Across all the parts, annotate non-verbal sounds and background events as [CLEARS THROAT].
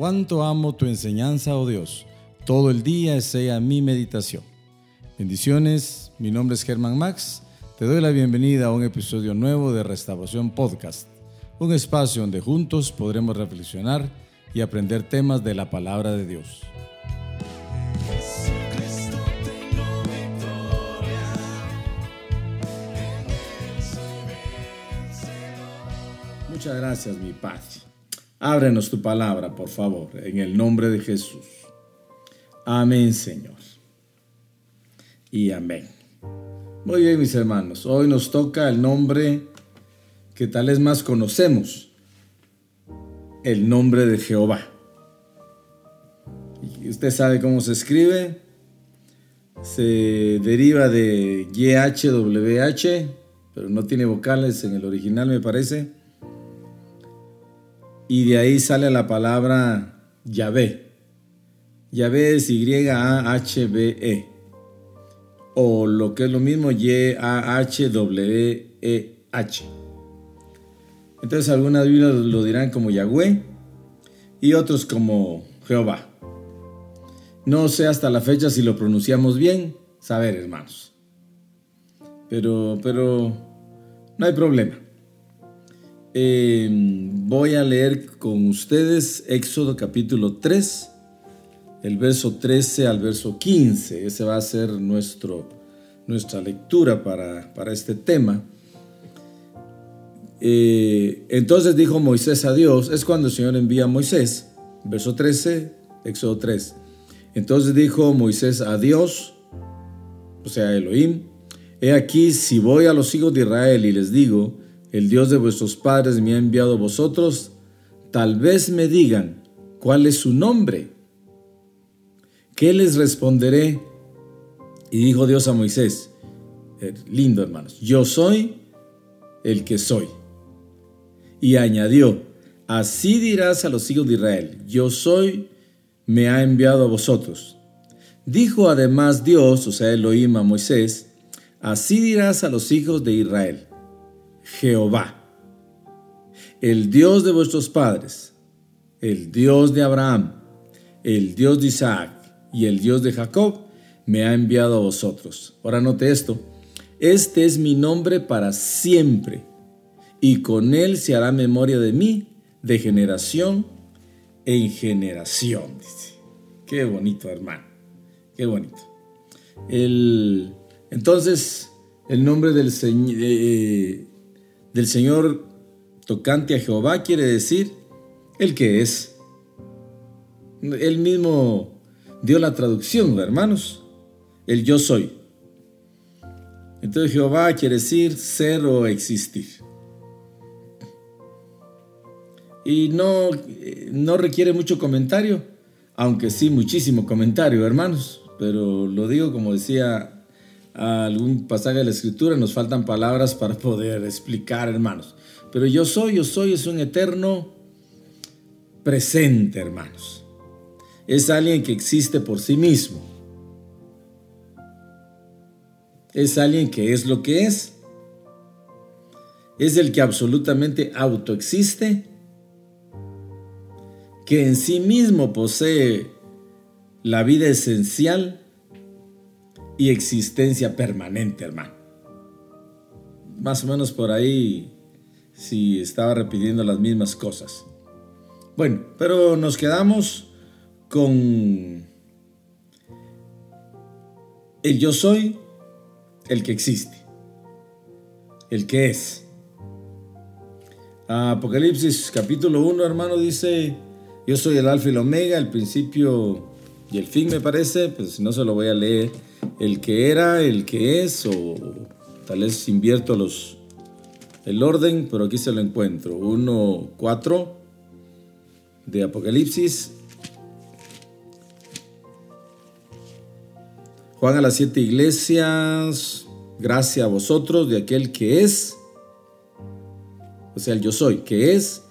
Cuánto amo tu enseñanza, oh Dios. Todo el día sea mi meditación. Bendiciones, mi nombre es Germán Max. Te doy la bienvenida a un episodio nuevo de Restauración Podcast, un espacio donde juntos podremos reflexionar y aprender temas de la palabra de Dios. Muchas gracias, mi Padre. Ábrenos tu palabra, por favor, en el nombre de Jesús. Amén, Señor. Y amén. Muy bien, mis hermanos. Hoy nos toca el nombre que tal vez más conocemos. El nombre de Jehová. Usted sabe cómo se escribe. Se deriva de YHWH, pero no tiene vocales en el original, me parece y de ahí sale la palabra Yahvé. Yahvé es Y-A-H-B-E. O lo que es lo mismo, Y-A-H-W-E-H. Entonces algunas Biblias lo dirán como Yahweh y otros como Jehová. No sé hasta la fecha si lo pronunciamos bien, saber hermanos. Pero, pero no hay problema. Em, voy a leer con ustedes Éxodo capítulo 3, el verso 13 al verso 15. Ese va a ser nuestro, nuestra lectura para, para este tema. Eh, entonces dijo Moisés a Dios, es cuando el Señor envía a Moisés, verso 13, Éxodo 3. Entonces dijo Moisés a Dios, o sea, Elohim, he aquí si voy a los hijos de Israel y les digo, el Dios de vuestros padres me ha enviado a vosotros, tal vez me digan cuál es su nombre. ¿Qué les responderé? Y dijo Dios a Moisés, eh, lindo hermanos, yo soy el que soy. Y añadió, así dirás a los hijos de Israel, yo soy, me ha enviado a vosotros. Dijo además Dios, o sea, Elohim a Moisés, así dirás a los hijos de Israel, Jehová, el Dios de vuestros padres, el Dios de Abraham, el Dios de Isaac y el Dios de Jacob, me ha enviado a vosotros. Ahora note esto, este es mi nombre para siempre, y con él se hará memoria de mí de generación en generación. Qué bonito, hermano, qué bonito. El, entonces, el nombre del Señor, eh, del Señor tocante a Jehová quiere decir el que es. Él mismo dio la traducción, hermanos. El yo soy. Entonces Jehová quiere decir ser o existir. Y no, no requiere mucho comentario, aunque sí muchísimo comentario, hermanos. Pero lo digo como decía algún pasaje de la escritura, nos faltan palabras para poder explicar, hermanos. Pero yo soy, yo soy, es un eterno presente, hermanos. Es alguien que existe por sí mismo. Es alguien que es lo que es. Es el que absolutamente autoexiste. Que en sí mismo posee la vida esencial y existencia permanente, hermano. Más o menos por ahí, si estaba repitiendo las mismas cosas. Bueno, pero nos quedamos con el yo soy, el que existe, el que es. Apocalipsis capítulo 1, hermano, dice, yo soy el alfa y el omega, el principio y el fin me parece, pues no se lo voy a leer el que era, el que es, o tal vez invierto los, el orden, pero aquí se lo encuentro. 1.4 de Apocalipsis. Juan a las siete iglesias, gracia a vosotros de aquel que es, o sea, el yo soy, que es,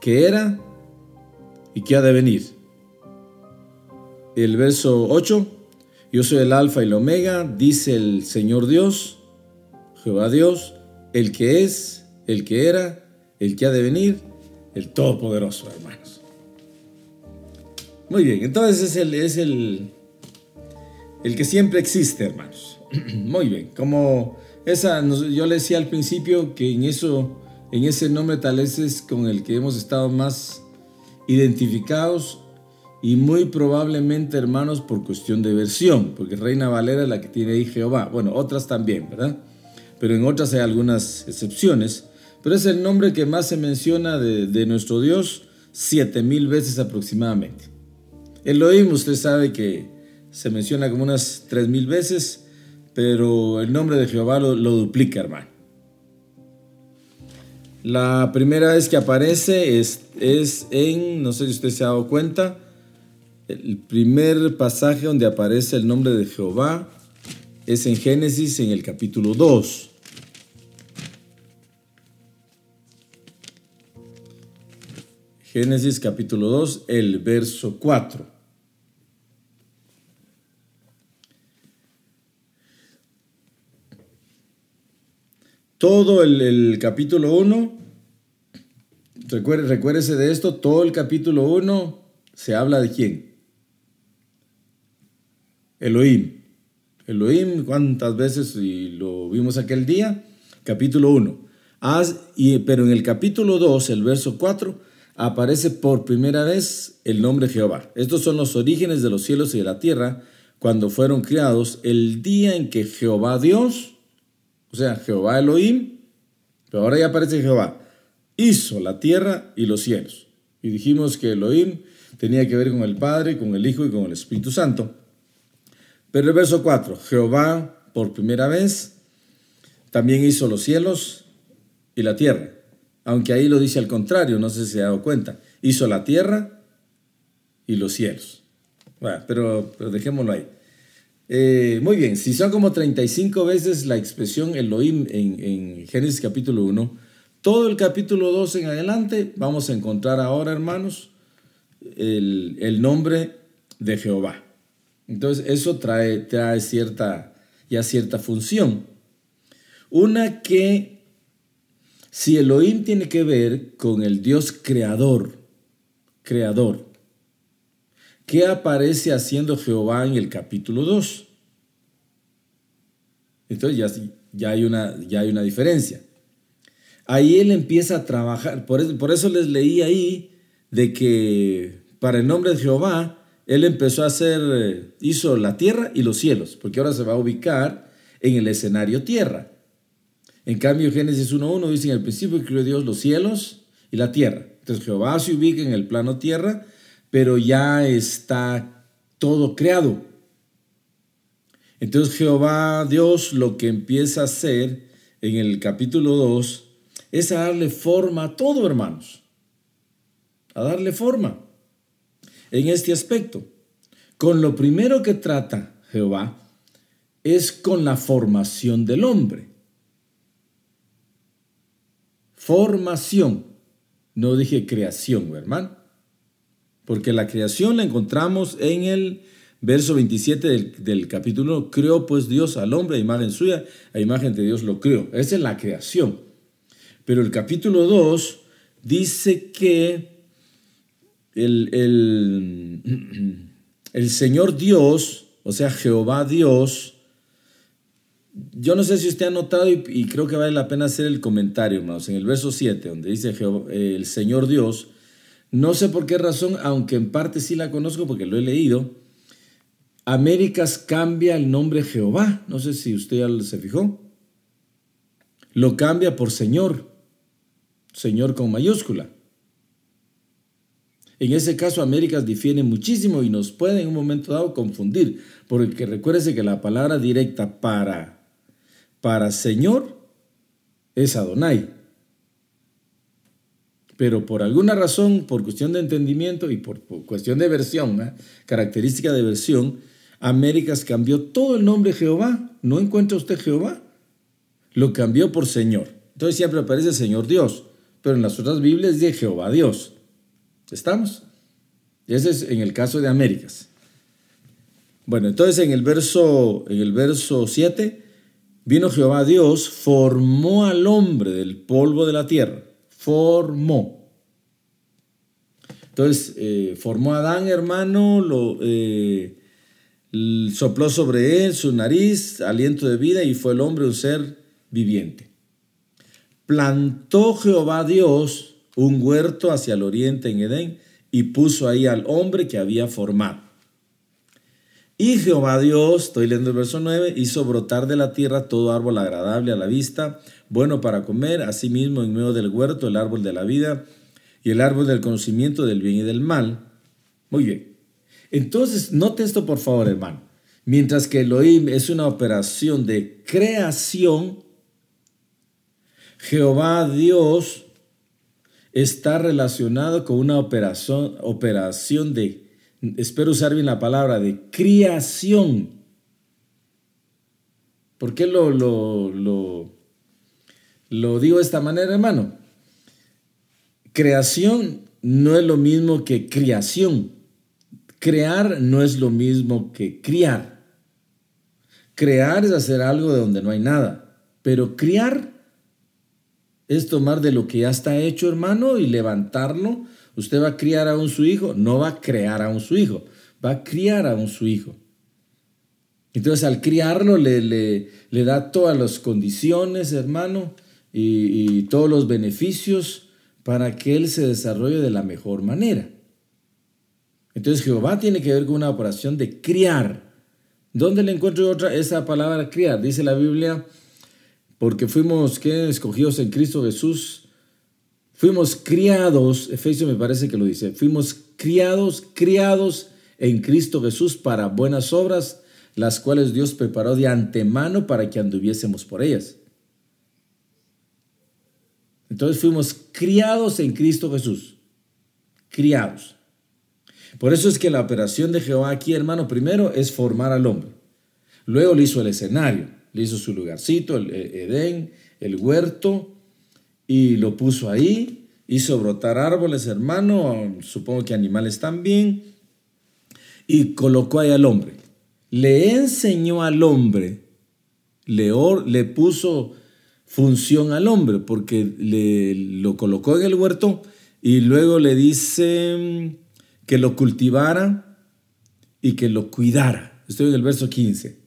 que era y que ha de venir. El verso 8, yo soy el alfa y el omega, dice el Señor Dios, Jehová Dios, el que es, el que era, el que ha de venir, el Todopoderoso, hermanos. Muy bien, entonces es el, es el, el que siempre existe, hermanos. [CLEARS THROAT] Muy bien, como esa, yo le decía al principio que en eso, en ese nombre tal vez es con el que hemos estado más identificados y muy probablemente, hermanos, por cuestión de versión, porque Reina Valera es la que tiene ahí Jehová. Bueno, otras también, ¿verdad? Pero en otras hay algunas excepciones. Pero es el nombre que más se menciona de, de nuestro Dios siete mil veces aproximadamente. Elohim, usted sabe que se menciona como unas tres mil veces, pero el nombre de Jehová lo, duplica, hermano. La primera vez que aparece es, es en, no sé si usted se ha dado cuenta, el primer pasaje donde aparece el nombre de Jehová es en Génesis en el capítulo 2. Génesis capítulo 2, el verso 4. Todo el, capítulo 1, recuérdese de esto, todo el capítulo 1 se habla de quién? Elohim. Elohim, ¿cuántas veces y lo vimos aquel día? Capítulo 1. pero en el capítulo 2, el verso 4, aparece por primera vez el nombre Jehová. Estos son los orígenes de los cielos y de la tierra cuando fueron creados el día en que Jehová Dios, o sea, Jehová Elohim, pero ahora ya aparece Jehová, hizo la tierra y los cielos. Y dijimos que Elohim tenía que ver con el Padre, con el Hijo y con el Espíritu Santo. Pero el verso 4, Jehová por primera vez también hizo los cielos y la tierra aunque ahí lo dice al contrario, no sé si se ha dado cuenta. Hizo la tierra y los cielos. Bueno, pero, dejémoslo ahí. Eh, muy bien, si son como 35 veces la expresión Elohim en, en Génesis capítulo 1, todo el capítulo 2 en adelante vamos a encontrar ahora, hermanos, el nombre de Jehová. Entonces, eso trae, trae cierta, ya cierta función. Una que si Elohim tiene que ver con el Dios creador, creador, ¿qué aparece haciendo Jehová en el capítulo 2? Entonces ya, ya, hay, una, ya hay una diferencia. Ahí él empieza a trabajar, por eso, por eso les leí ahí de que para el nombre de Jehová, él empezó a hacer, hizo la tierra y los cielos, porque ahora se va a ubicar en el escenario tierra. En cambio, Génesis 1.1 dice, en el principio creó Dios los cielos y la tierra. Entonces Jehová se ubica en el plano tierra, pero ya está todo creado. Entonces Jehová, Dios, lo que empieza a hacer en el capítulo 2 es a darle forma a todo, hermanos. A darle forma en este aspecto. Con lo primero que trata Jehová es con la formación del hombre. Formación. No dije creación, hermano. Porque la creación la encontramos en el verso 27 del, capítulo. Creó pues Dios al hombre a imagen suya, a imagen de Dios lo creó. Esa es la creación. Pero el capítulo 2 dice que el, el, el Señor Dios, o sea, Jehová Dios, yo no sé si usted ha notado y, creo que vale la pena hacer el comentario, hermanos, en el verso 7, donde dice el Señor Dios, no sé por qué razón, aunque en parte sí la conozco porque lo he leído, Américas cambia el nombre Jehová, no sé si usted ya se fijó, lo cambia por Señor, Señor con mayúscula. En ese caso, Américas difiere muchísimo y nos puede en un momento dado confundir, porque recuérdese que la palabra directa para para Señor es Adonai. Pero por alguna razón, por cuestión de entendimiento y por, cuestión de versión, ¿eh? característica de versión, Américas cambió todo el nombre Jehová. ¿No encuentra usted Jehová? Lo cambió por Señor. Entonces siempre aparece Señor Dios, pero en las otras Biblias dice Jehová Dios. ¿Estamos? Ese es en el caso de Américas. Bueno, entonces en el verso, en el verso 7 Vino Jehová Dios, formó al hombre del polvo de la tierra. Formó. Entonces eh, formó a Adán, hermano, lo, eh, sopló sobre él su nariz, aliento de vida, y fue el hombre un ser viviente. Plantó Jehová Dios un huerto hacia el oriente en Edén y puso ahí al hombre que había formado. Y Jehová Dios, estoy leyendo el verso 9, hizo brotar de la tierra todo árbol agradable a la vista, bueno para comer, asimismo en medio del huerto el árbol de la vida y el árbol del conocimiento del bien y del mal. Muy bien. Entonces, note esto por favor, hermano. Mientras que Elohim es una operación de creación, Jehová Dios está relacionado con una operación, operación de espero usar bien la palabra, de criación. ¿Por qué lo, lo, lo, lo digo de esta manera, hermano? Creación no es lo mismo que criación. Crear no es lo mismo que criar. Crear es hacer algo de donde no hay nada, pero criar es tomar de lo que ya está hecho, hermano, y levantarlo Usted va a criar a un su hijo, no va a crear a un su hijo, va a criar a un su hijo. Entonces al criarlo le, le, da todas las condiciones, hermano, y, y todos los beneficios para que él se desarrolle de la mejor manera. Entonces Jehová tiene que ver con una operación de criar. ¿Dónde le encuentro otra esa palabra criar? Dice la Biblia, porque fuimos ¿qué? escogidos en Cristo Jesús Fuimos criados, Efesios me parece que lo dice, fuimos criados, criados en Cristo Jesús para buenas obras, las cuales Dios preparó de antemano para que anduviésemos por ellas. Entonces fuimos criados en Cristo Jesús, criados. Por eso es que la operación de Jehová aquí, hermano, primero es formar al hombre. Luego le hizo el escenario, le hizo su lugarcito, el Edén, el huerto, y lo puso ahí, hizo brotar árboles, hermano, supongo que animales también, y colocó ahí al hombre. Le enseñó al hombre, le, le puso función al hombre, porque le, lo colocó en el huerto y luego le dice que lo cultivara y que lo cuidara. Estoy en el verso 15.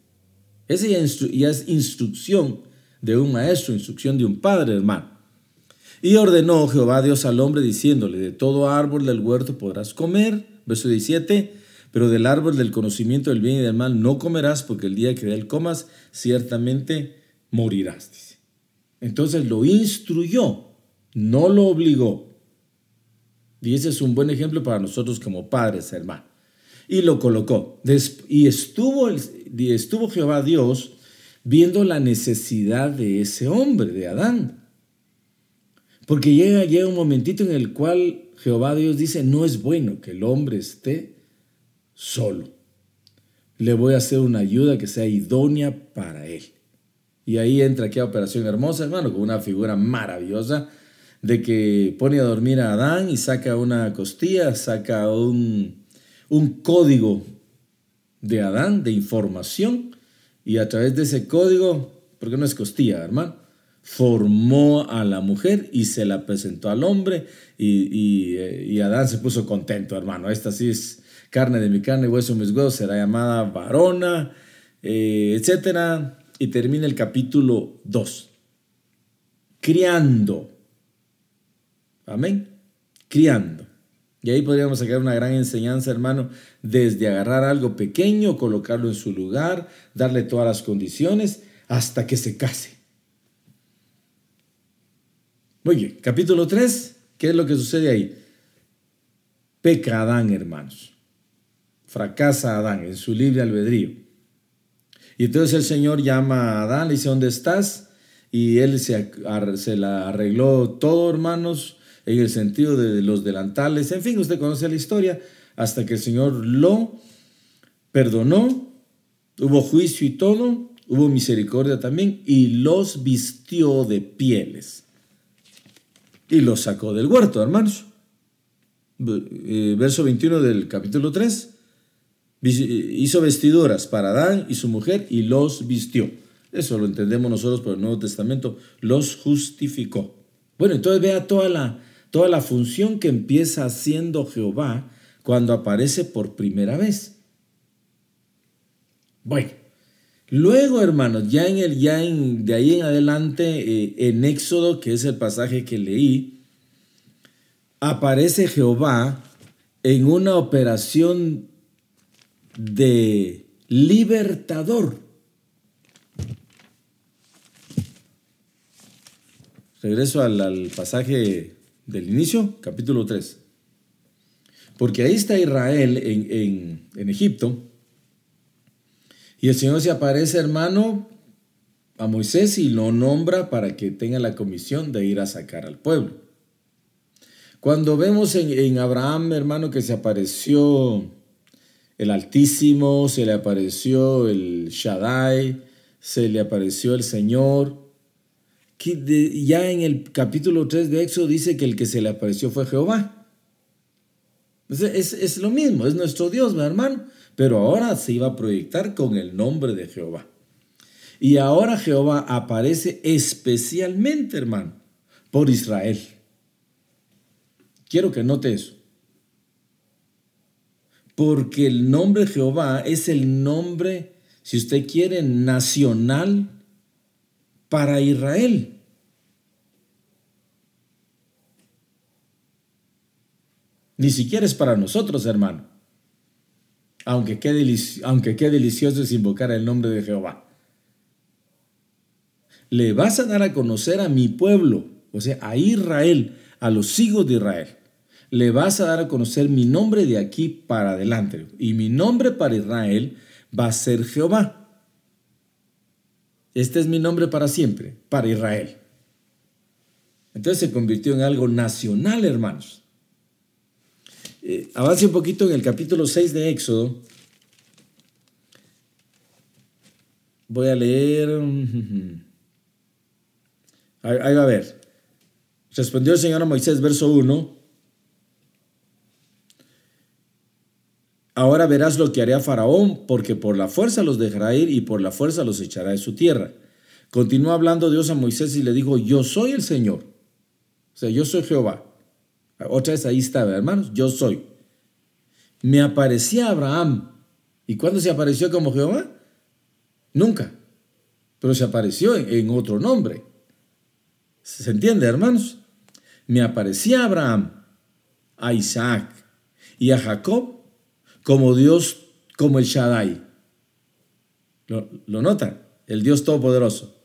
Esa ya es instrucción de un maestro, instrucción de un padre, hermano. Y ordenó Jehová Dios al hombre diciéndole, de todo árbol del huerto podrás comer, verso 17, pero del árbol del conocimiento del bien y del mal no comerás, porque el día que de él comas, ciertamente morirás. Entonces lo instruyó, no lo obligó. Y ese es un buen ejemplo para nosotros como padres, hermano. Y lo colocó. Y estuvo, estuvo Jehová Dios viendo la necesidad de ese hombre, de Adán. Porque llega, llega un momentito en el cual Jehová Dios dice, no es bueno que el hombre esté solo. Le voy a hacer una ayuda que sea idónea para él. Y ahí entra aquella operación hermosa, hermano, con una figura maravillosa de que pone a dormir a Adán y saca una costilla, saca un, un código de Adán, de información, y a través de ese código, porque no es costilla, hermano, formó a la mujer y se la presentó al hombre y, y, Adán se puso contento, hermano. Esta sí es carne de mi carne, hueso de mis huesos, será llamada varona, eh, etc. Y termina el capítulo 2. Criando. Amén. Criando. Y ahí podríamos sacar una gran enseñanza, hermano, desde agarrar algo pequeño, colocarlo en su lugar, darle todas las condiciones, hasta que se case. Muy bien, capítulo 3, ¿qué es lo que sucede ahí? Peca Adán, hermanos. Fracasa Adán en su libre albedrío. Y entonces el Señor llama a Adán, le dice, ¿dónde estás? Y él se, se la arregló todo, hermanos, en el sentido de los delantales. En fin, usted conoce la historia, hasta que el Señor lo perdonó, hubo juicio y todo, hubo misericordia también, y los vistió de pieles y los sacó del huerto, hermanos. Eh, verso 21 del capítulo 3. Hizo vestiduras para Adán y su mujer y los vistió. Eso lo entendemos nosotros por el Nuevo Testamento. Los justificó. Bueno, entonces vea toda la, toda la función que empieza haciendo Jehová cuando aparece por primera vez. Bueno, luego hermanos, ya en el ya en, de ahí en adelante eh, en Éxodo, que es el pasaje que leí, aparece Jehová en una operación de libertador. Regreso al, pasaje del inicio, capítulo 3. Porque ahí está Israel en, en Egipto. Y el Señor se aparece, hermano, a Moisés y lo nombra para que tenga la comisión de ir a sacar al pueblo. Cuando vemos en, en, Abraham, hermano, que se apareció el Altísimo, se le apareció el Shaddai, se le apareció el Señor, ya en el capítulo 3 de Éxodo dice que el que se le apareció fue Jehová. Es, es lo mismo, es nuestro Dios, mi hermano, pero ahora se iba a proyectar con el nombre de Jehová. Y ahora Jehová aparece especialmente, hermano, por Israel. Quiero que note eso. Porque el nombre Jehová es el nombre, si usted quiere, nacional para Israel. Ni siquiera es para nosotros, hermano. Aunque qué, aunque qué delicioso es invocar el nombre de Jehová. Le vas a dar a conocer a mi pueblo, o sea, a Israel, a los hijos de Israel. Le vas a dar a conocer mi nombre de aquí para adelante. Y mi nombre para Israel va a ser Jehová. Este es mi nombre para siempre, para Israel. Entonces se convirtió en algo nacional, hermanos. Eh, avance un poquito en el capítulo 6 de Éxodo. Voy a leer. Ahí, ahí va a ver. Respondió el Señor a Moisés, verso 1. Ahora verás lo que haré a Faraón, porque por la fuerza los dejará ir y por la fuerza los echará de su tierra. Continuó hablando Dios a Moisés y le dijo, yo soy el Señor. O sea, yo soy Jehová. Otra vez ahí está, hermanos, yo soy. Me aparecía Abraham. ¿Y cuándo se apareció como Jehová? Nunca. Pero se apareció en otro nombre. ¿Se entiende, hermanos? Me aparecía Abraham, a Isaac y a Jacob como Dios, como el Shaddai. ¿Lo, lo notan? El Dios Todopoderoso.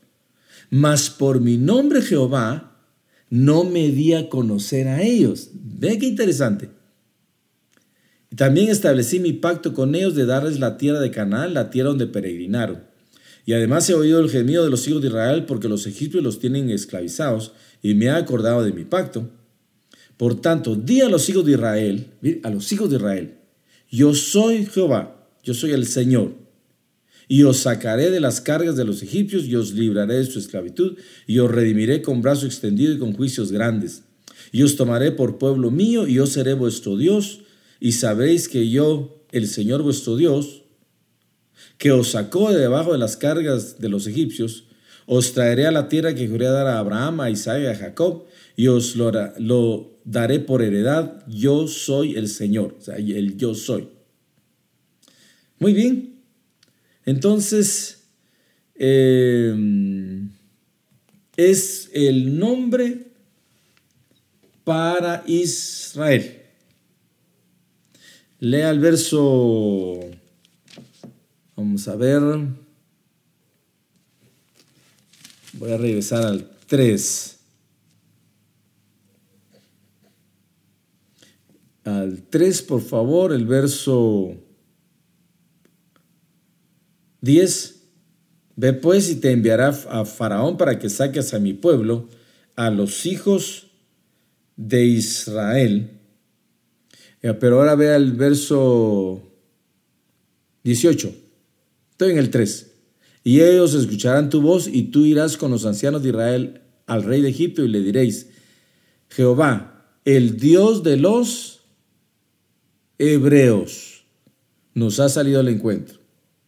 Mas por mi nombre Jehová no me di a conocer a ellos. Ve qué interesante. También establecí mi pacto con ellos de darles la tierra de Canaán, la tierra donde peregrinaron. Y además he oído el gemido de los hijos de Israel porque los egipcios los tienen esclavizados y me he acordado de mi pacto. Por tanto, di a los hijos de Israel, a los hijos de Israel, yo soy Jehová, yo soy el Señor. Y os sacaré de las cargas de los egipcios y os libraré de su esclavitud y os redimiré con brazo extendido y con juicios grandes. Y os tomaré por pueblo mío y yo seré vuestro Dios y sabréis que yo, el Señor vuestro Dios, que os sacó de debajo de las cargas de los egipcios, os traeré a la tierra que juré dar a Abraham, a Isaac y a Jacob, y os lo, lo daré por heredad, yo soy el Señor, o sea, el yo soy. Muy bien, entonces em, es el nombre para Israel. Lea el verso, vamos a ver, voy a regresar al 3. Al 3, por favor, el verso 10. Ve pues y te enviará a Faraón para que saques a mi pueblo, a los hijos de Israel. Pero ahora vea el verso 18. Estoy en el 3. Y ellos escucharán tu voz y tú irás con los ancianos de Israel al rey de Egipto y le diréis, Jehová, el Dios de los hebreos nos ha salido al encuentro.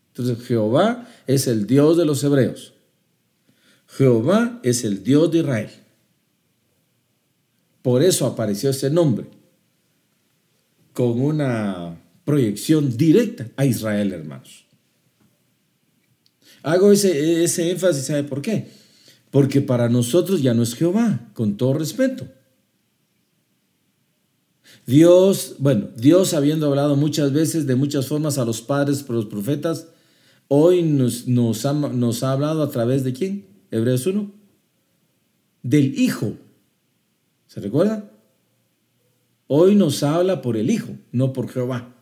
Entonces Jehová es el Dios de los hebreos. Jehová es el Dios de Israel. Por eso apareció ese nombre, con una proyección directa a Israel, hermanos. Hago ese, ese énfasis, ¿sabe por qué? Porque para nosotros ya no es Jehová, con todo respeto. Dios, bueno, Dios habiendo hablado muchas veces de muchas formas a los padres, por los profetas, hoy nos, nos, ha, nos ha hablado a través de quién? Hebreos 1. Del Hijo. ¿Se recuerda? Hoy nos habla por el Hijo, no por Jehová,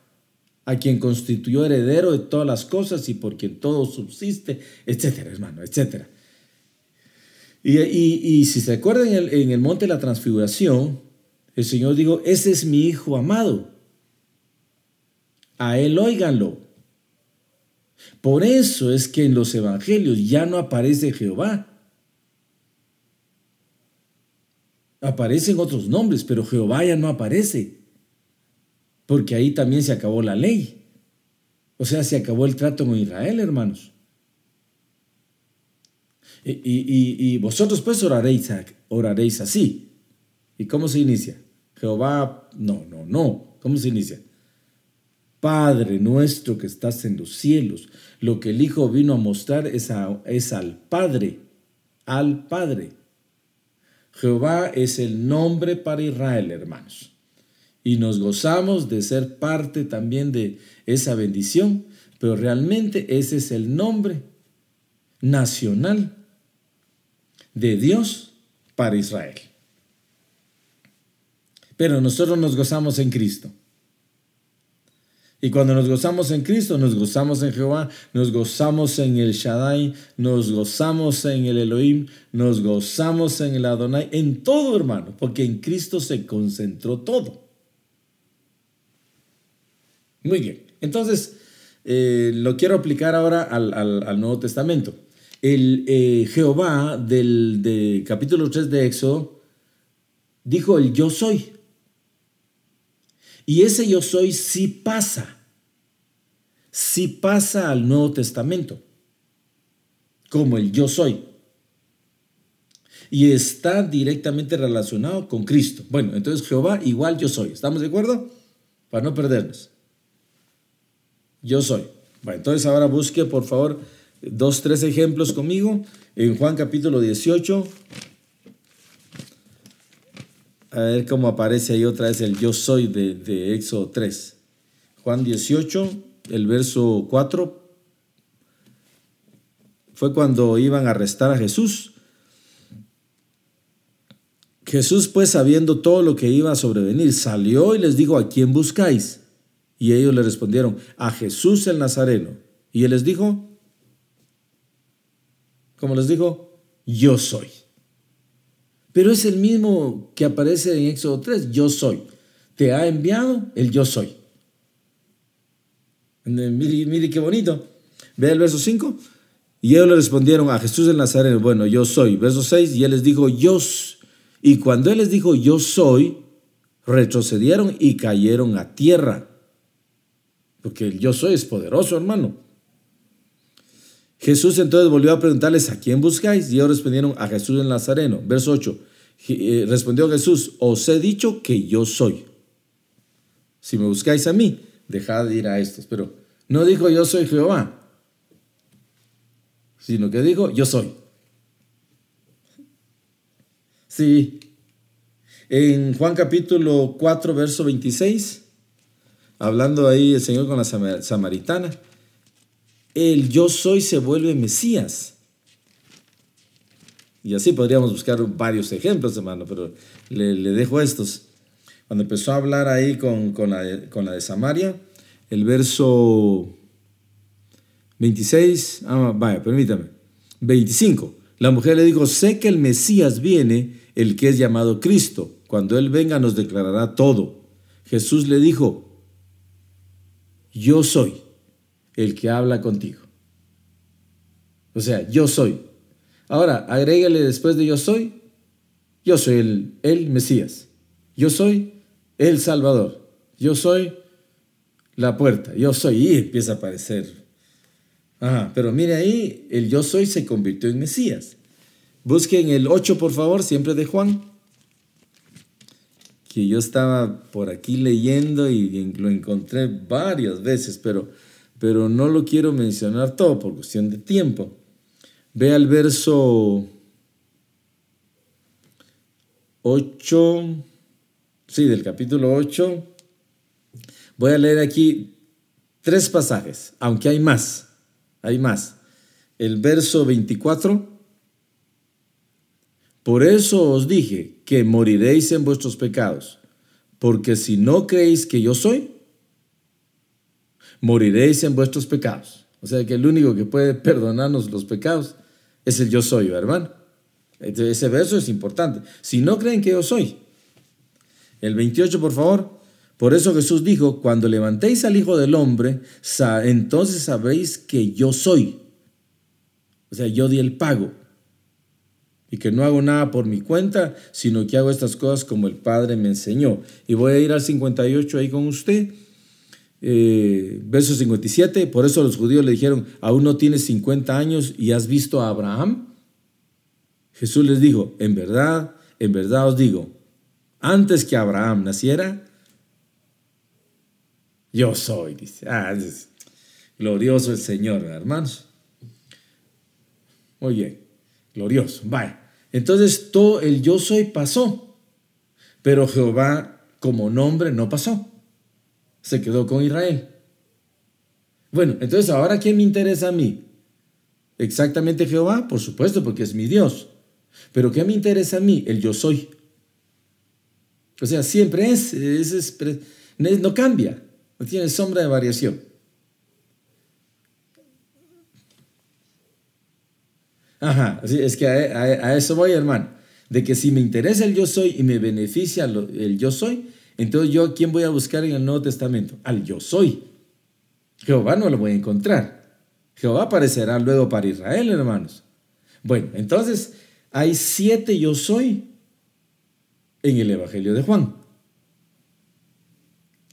a quien constituyó heredero de todas las cosas y por quien todo subsiste, etcétera, hermano, etcétera. Y, y, si se acuerdan en el, en el monte de la transfiguración, el Señor dijo, ese es mi Hijo amado. A Él óiganlo. Por eso es que en los evangelios ya no aparece Jehová. Aparecen otros nombres, pero Jehová ya no aparece. Porque ahí también se acabó la ley. O sea, se acabó el trato con Israel, hermanos. Y, y vosotros pues oraréis, oraréis así. ¿Y cómo se inicia? Jehová, no, no, no. ¿Cómo se inicia? Padre nuestro que estás en los cielos. Lo que el Hijo vino a mostrar es, es al Padre, al Padre. Jehová es el nombre para Israel, hermanos. Y nos gozamos de ser parte también de esa bendición, pero realmente ese es el nombre nacional de Dios para Israel. Pero nosotros nos gozamos en Cristo. Y cuando nos gozamos en Cristo, nos gozamos en Jehová, nos gozamos en el Shaddai, nos gozamos en el Elohim, nos gozamos en el Adonai, en todo hermano, porque en Cristo se concentró todo. Muy bien, entonces eh, lo quiero aplicar ahora al, Nuevo Testamento. El eh, Jehová del capítulo 3 de Éxodo dijo el yo soy. Y ese yo soy sí pasa, sí pasa al Nuevo Testamento, como el yo soy. Y está directamente relacionado con Cristo. Bueno, entonces Jehová igual yo soy. ¿Estamos de acuerdo? Para no perdernos. Yo soy. Bueno, entonces ahora busque por favor dos, tres ejemplos conmigo. En Juan capítulo 18, a ver cómo aparece ahí otra vez el yo soy de, de Éxodo 3. Juan 18, el verso 4, fue cuando iban a arrestar a Jesús. Jesús, pues, sabiendo todo lo que iba a sobrevenir, salió y les dijo, ¿a quién buscáis? Y ellos le respondieron, a Jesús el Nazareno. Y él les dijo, ¿cómo les dijo? Yo soy. Pero es el mismo que aparece en Éxodo 3, yo soy. Te ha enviado el yo soy. Mire, mire qué bonito. Ve el verso 5. Y ellos le respondieron a Jesús el Nazareno, bueno, yo soy. Verso 6, y él les dijo, yo. Y cuando él les dijo, yo soy, retrocedieron y cayeron a tierra. Porque el yo soy es poderoso, hermano. Jesús entonces volvió a preguntarles, ¿a quién buscáis? Y ellos respondieron, a Jesús el Nazareno. Verso 8. Eh, respondió Jesús, os he dicho que yo soy. Si me buscáis a mí, dejad de ir a estos. Pero no dijo yo soy Jehová, sino que dijo yo soy. Sí. En Juan capítulo 4, verso 26, hablando ahí el Señor con la samaritana, el yo soy se vuelve Mesías. Y así podríamos buscar varios ejemplos, hermano, pero le, dejo estos. Cuando empezó a hablar ahí con, con la de Samaria, el verso 26, ah, vaya, permítame, 25. La mujer le dijo, sé que el Mesías viene, el que es llamado Cristo. Cuando Él venga nos declarará todo. Jesús le dijo, yo soy el que habla contigo. O sea, yo soy. Ahora, agrégale después de yo soy, yo soy el, el Mesías. Yo soy el Salvador. Yo soy la puerta. Yo soy. Y empieza a aparecer. Ajá, pero mire ahí, el yo soy se convirtió en Mesías. Busquen el 8, por favor, siempre de Juan. que yo estaba por aquí leyendo y lo encontré varias veces, pero, pero no lo quiero mencionar todo por cuestión de tiempo. Ve al verso 8, sí, del capítulo 8. Voy a leer aquí tres pasajes, aunque hay más, hay más. El verso 24. Por eso os dije que moriréis en vuestros pecados, porque si no creéis que yo soy, moriréis en vuestros pecados. O sea que el único que puede perdonarnos los pecados es el yo soy, hermano. Ese verso es importante. Si no creen que yo soy. El 28, por favor. Por eso Jesús dijo, cuando levantéis al Hijo del Hombre, entonces sabréis que yo soy. O sea, yo di el pago y que no hago nada por mi cuenta, sino que hago estas cosas como el Padre me enseñó. Y voy a ir al 58 ahí con usted. Eh, verso 57, por eso los judíos le dijeron, aún no tienes 50 años y has visto a Abraham. Jesús les dijo, en verdad, en verdad os digo, antes que Abraham naciera, yo soy, dice. Ah, glorioso el Señor, hermanos. Oye, glorioso. Vaya. Entonces todo el yo soy pasó, pero Jehová como nombre no pasó. Se quedó con Israel. Bueno, entonces ahora ¿quién me interesa a mí? Exactamente Jehová, por supuesto, porque es mi Dios. Pero ¿qué me interesa a mí? El yo soy. O sea, siempre es, es, no cambia, no tiene sombra de variación. Ajá, es que a, eso voy, hermano. De que si me interesa el yo soy y me beneficia el yo soy, entonces yo, ¿quién voy a buscar en el Nuevo Testamento? Al yo soy. Jehová no lo voy a encontrar. Jehová aparecerá luego para Israel, hermanos. Bueno, entonces hay siete yo soy en el Evangelio de Juan.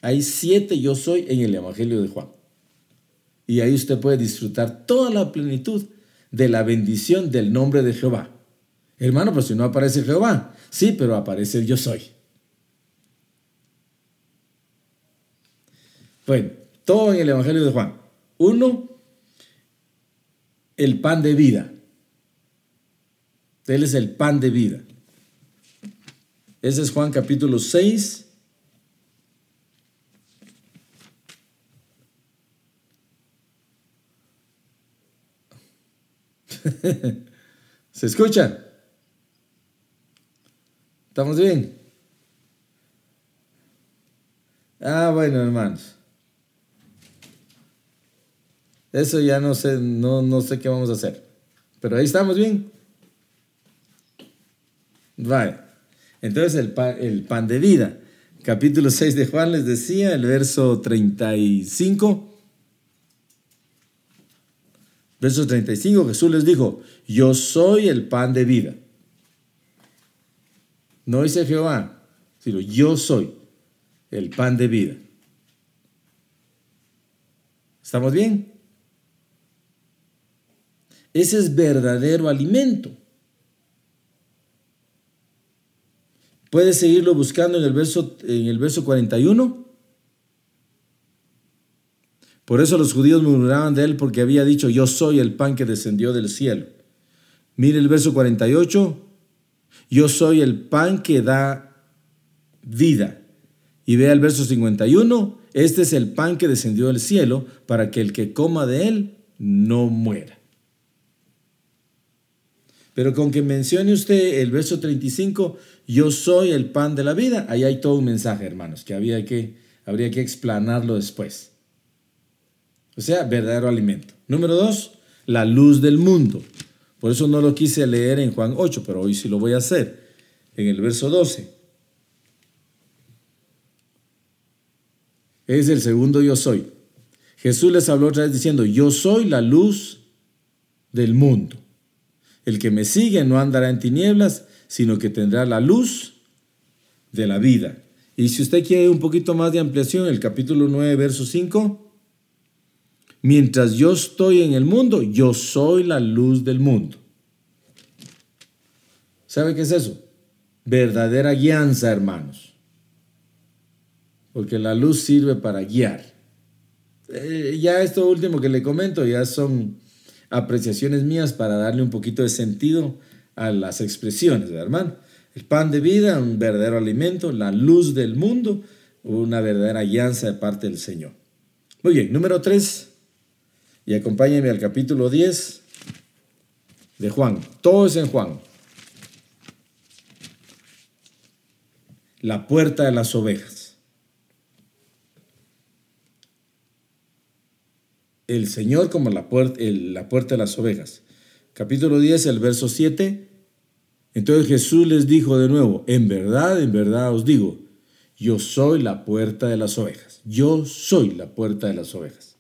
Hay siete yo soy en el Evangelio de Juan. Y ahí usted puede disfrutar toda la plenitud de la bendición del nombre de Jehová. Hermano, pues si no aparece Jehová, sí, pero aparece el yo soy. Bueno, todo en el Evangelio de Juan. Uno, el pan de vida. Él es el pan de vida. Ese es Juan capítulo 6, [LAUGHS] ¿Se escucha? ¿Estamos bien? Ah, bueno, hermanos. Eso ya no sé, no, no sé qué vamos a hacer. Pero ahí estamos bien. Vale. Entonces el pan, el pan de vida. Capítulo 6 de Juan les decía, el verso 35. Verso 35, Jesús les dijo, yo soy el pan de vida. No dice Jehová, sino yo soy el pan de vida. ¿Estamos bien? Ese es verdadero alimento. Puedes seguirlo buscando en el verso, en el verso 41. Por eso los judíos murmuraban de él porque había dicho, yo soy el pan que descendió del cielo. Mire el verso 48, yo soy el pan que da vida. Y vea el verso 51, este es el pan que descendió del cielo para que el que coma de él no muera. Pero con que mencione usted el verso 35, yo soy el pan de la vida, ahí hay todo un mensaje, hermanos, que, había que habría que explanarlo después. O sea, verdadero alimento. Número dos, la luz del mundo. Por eso no lo quise leer en Juan 8, pero hoy sí lo voy a hacer. En el verso 12. Es el segundo yo soy. Jesús les habló otra vez diciendo, yo soy la luz del mundo. El que me sigue no andará en tinieblas, sino que tendrá la luz de la vida. Y si usted quiere un poquito más de ampliación, el capítulo 9, verso 5, Mientras yo estoy en el mundo, yo soy la luz del mundo. ¿Sabe qué es eso? Verdadera guianza, hermanos. porque la luz sirve para guiar. Eh, ya esto último que le comento ya son apreciaciones mías para darle un poquito de sentido a las expresiones, hermano. El pan de vida, un verdadero alimento, la luz del mundo, una verdadera alianza de parte del Señor. Muy bien, número 3, y acompáñenme al capítulo 10 de Juan. Todo es en Juan. La puerta de las ovejas. El Señor como la puerta, la puerta de las ovejas. Capítulo 10, el verso 7. Entonces Jesús les dijo de nuevo, en verdad, en verdad os digo, yo soy la puerta de las ovejas. Yo soy la puerta de las ovejas.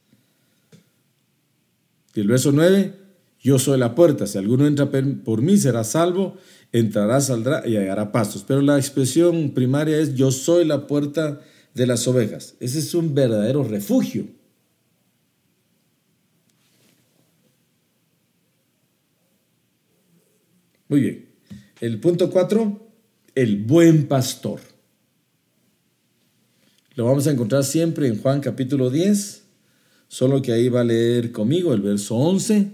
El verso 9, yo soy la puerta, si alguno entra por mí será salvo, entrará, saldrá y hallará pastos. Pero la expresión primaria es yo soy la puerta de las ovejas. Ese es un verdadero refugio. Muy bien. El punto 4, el buen pastor. Lo vamos a encontrar siempre en Juan capítulo 10, solo que ahí va a leer conmigo el verso 11.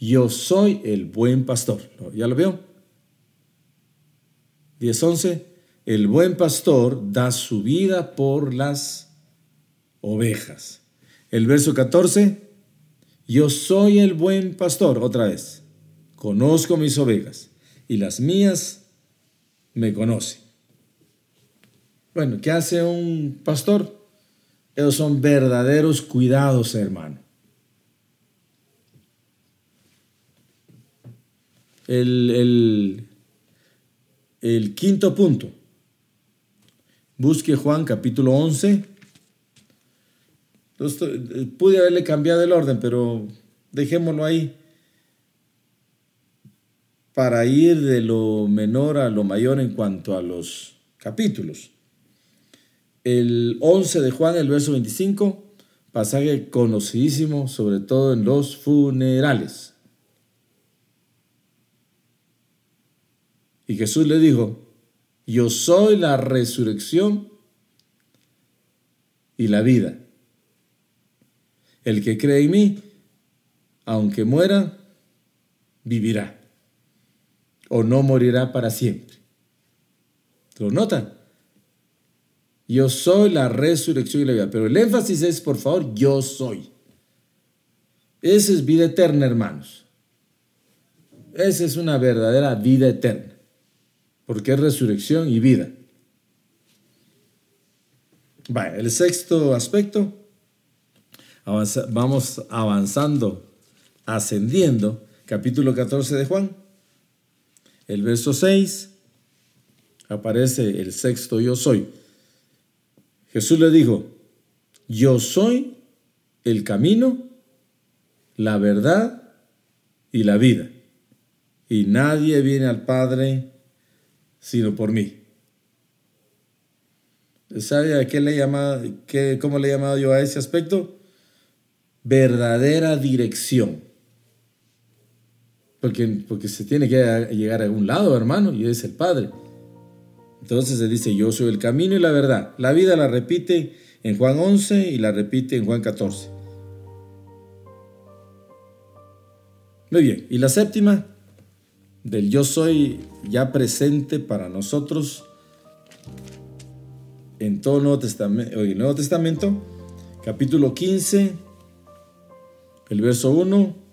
Yo soy el buen pastor. ¿Ya lo veo? 10.11. El buen pastor da su vida por las ovejas. El verso 14. Yo soy el buen pastor. Otra vez. Conozco mis ovejas y las mías me conocen. Bueno, ¿qué hace un pastor? Esos son verdaderos cuidados, hermano. El, el, quinto punto. Busque Juan capítulo 11. Eh, pude haberle cambiado el orden, pero dejémoslo ahí para ir de lo menor a lo mayor en cuanto a los capítulos el 11 de Juan, el verso 25, pasaje conocidísimo, sobre todo en los funerales. Y Jesús le dijo, yo soy la resurrección y la vida. El que cree en mí, aunque muera, vivirá. O no morirá para siempre. ¿Lo notan? Yo soy la resurrección y la vida. Pero el énfasis es, por favor, yo soy. Esa es vida eterna, hermanos. Esa es una verdadera vida eterna. Porque es resurrección y vida. Vaya, el sexto aspecto. vamos avanzando, ascendiendo. Capítulo 14 de Juan. El verso 6. Aparece el sexto yo soy. Jesús le dijo, yo soy el camino, la verdad y la vida. Y nadie viene al Padre sino por mí. ¿Sabe a qué le llama, qué, cómo le he llamado yo a ese aspecto? Verdadera dirección. Porque, porque se tiene que llegar a algún lado, hermano, y es el Padre. Entonces se dice, yo soy el camino y la verdad. La vida la repite en Juan 11 y la repite en Juan 14. Muy bien, y la séptima, del yo soy ya presente para nosotros en todo Nuevo Testamento, el Nuevo Testamento capítulo 15, el verso 1.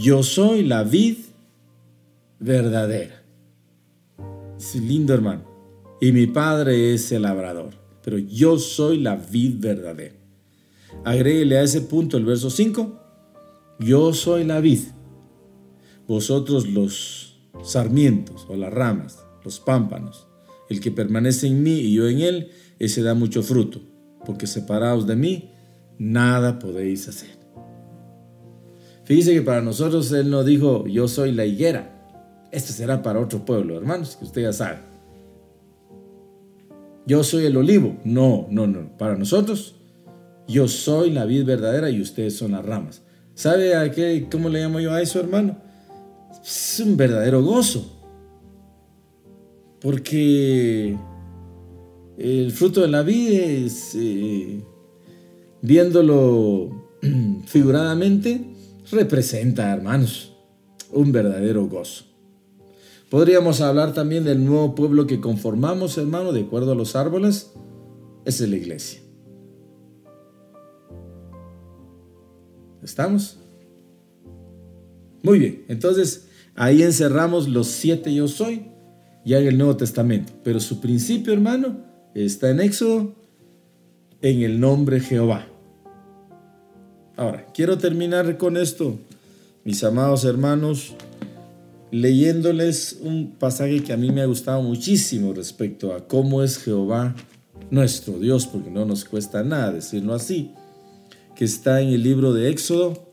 Yo soy la vid verdadera. Es lindo hermano. Y mi padre es el labrador, pero yo soy la vid verdadera. Agréguele a ese punto el verso 5. Yo soy la vid, vosotros los sarmientos o las ramas, los pámpanos. El que permanece en mí y yo en él, ese da mucho fruto, porque separados de mí, nada podéis hacer. Fíjese que para nosotros Él no dijo, yo soy la higuera, esto será para otro pueblo, hermanos, que usted ya sabe. Yo soy el olivo. No, no, no. Para nosotros, yo soy la vid verdadera y ustedes son las ramas. ¿Sabe a qué, cómo le llamo yo a eso, hermano? Es un verdadero gozo. Porque el fruto de la vida es, eh, viéndolo [CLEARS THROAT] figuradamente, representa, hermanos, un verdadero gozo. Podríamos hablar también del nuevo pueblo que conformamos, hermano, de acuerdo a los árboles. Es la iglesia. ¿Estamos? Muy bien, entonces ahí encerramos los siete yo soy, ya en el Nuevo Testamento. Pero su principio, hermano, está en Éxodo, en el nombre Jehová. Ahora, quiero terminar con esto, mis amados hermanos, leyéndoles un pasaje que a mí me ha gustado muchísimo respecto a cómo es Jehová nuestro Dios, porque no nos cuesta nada decirlo así, que está en el libro de Éxodo,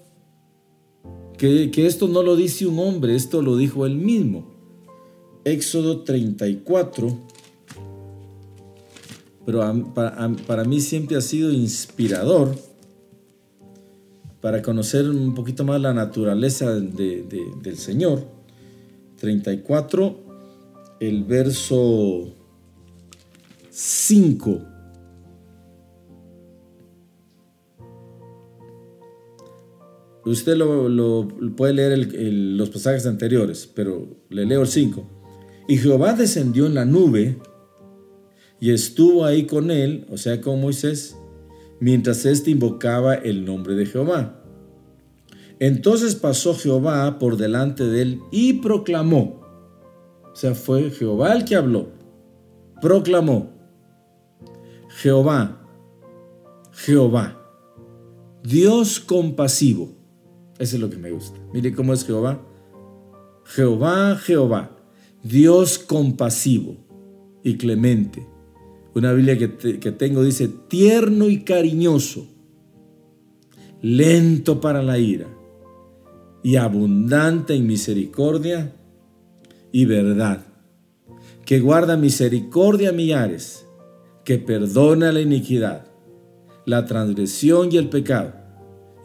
que, esto no lo dice un hombre, esto lo dijo él mismo. Éxodo 34, pero para, mí siempre ha sido inspirador para conocer un poquito más la naturaleza del Señor. 34, el verso 5. Usted lo, puede leer los pasajes anteriores, pero le leo el 5. Y Jehová descendió en la nube y estuvo ahí con él, o sea, con Moisés, mientras éste invocaba el nombre de Jehová. Entonces pasó Jehová por delante de él y proclamó. O sea, fue Jehová el que habló. Proclamó. Jehová, Jehová, Dios compasivo eso es lo que me gusta. Mire cómo es Jehová. Jehová, Jehová, Dios compasivo y clemente. Una Biblia que, tengo dice tierno y cariñoso, lento para la ira y abundante en misericordia y verdad, que guarda misericordia a millares, que perdona la iniquidad, la transgresión y el pecado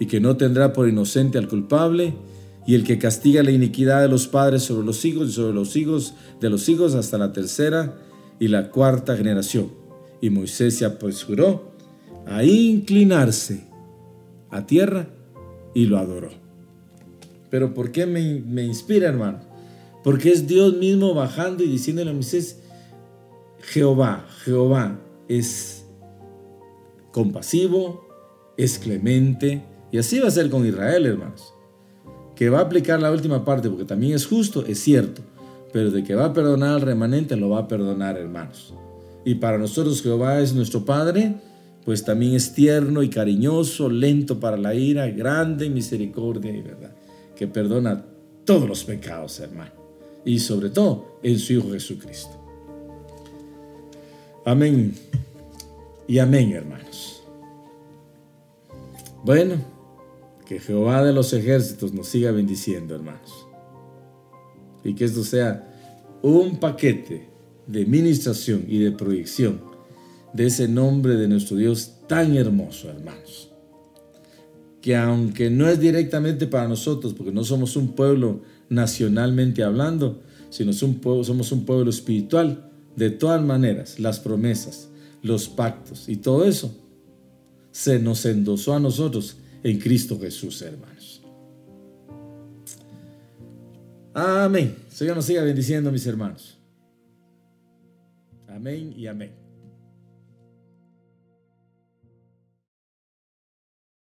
y que no tendrá por inocente al culpable, y el que castiga la iniquidad de los padres sobre los hijos y sobre los hijos de los hijos hasta la tercera y la cuarta generación. Y Moisés se apresuró a inclinarse a tierra y lo adoró. Pero ¿por qué me, me inspira, hermano? Porque es Dios mismo bajando y diciéndole a Moisés, Jehová, Jehová es compasivo, es clemente, y así va a ser con Israel, hermanos. Que va a aplicar la última parte porque también es justo, es cierto. Pero de que va a perdonar al remanente, lo va a perdonar, hermanos. Y para nosotros Jehová es nuestro Padre, pues también es tierno y cariñoso, lento para la ira, grande en misericordia y verdad, que perdona todos los pecados, hermano. Y sobre todo en su Hijo Jesucristo. Amén. Y amén, hermanos. Bueno. Que Jehová de los ejércitos nos siga bendiciendo, hermanos. Y que esto sea un paquete de ministración y de proyección de ese nombre de nuestro Dios tan hermoso, hermanos. Que aunque no es directamente para nosotros, porque no somos un pueblo nacionalmente hablando, sino somos un pueblo espiritual, de todas maneras, las promesas, los pactos y todo eso se nos endosó a nosotros en Cristo Jesús, hermanos. Amén. Señor nos siga bendiciendo, mis hermanos. Amén y amén.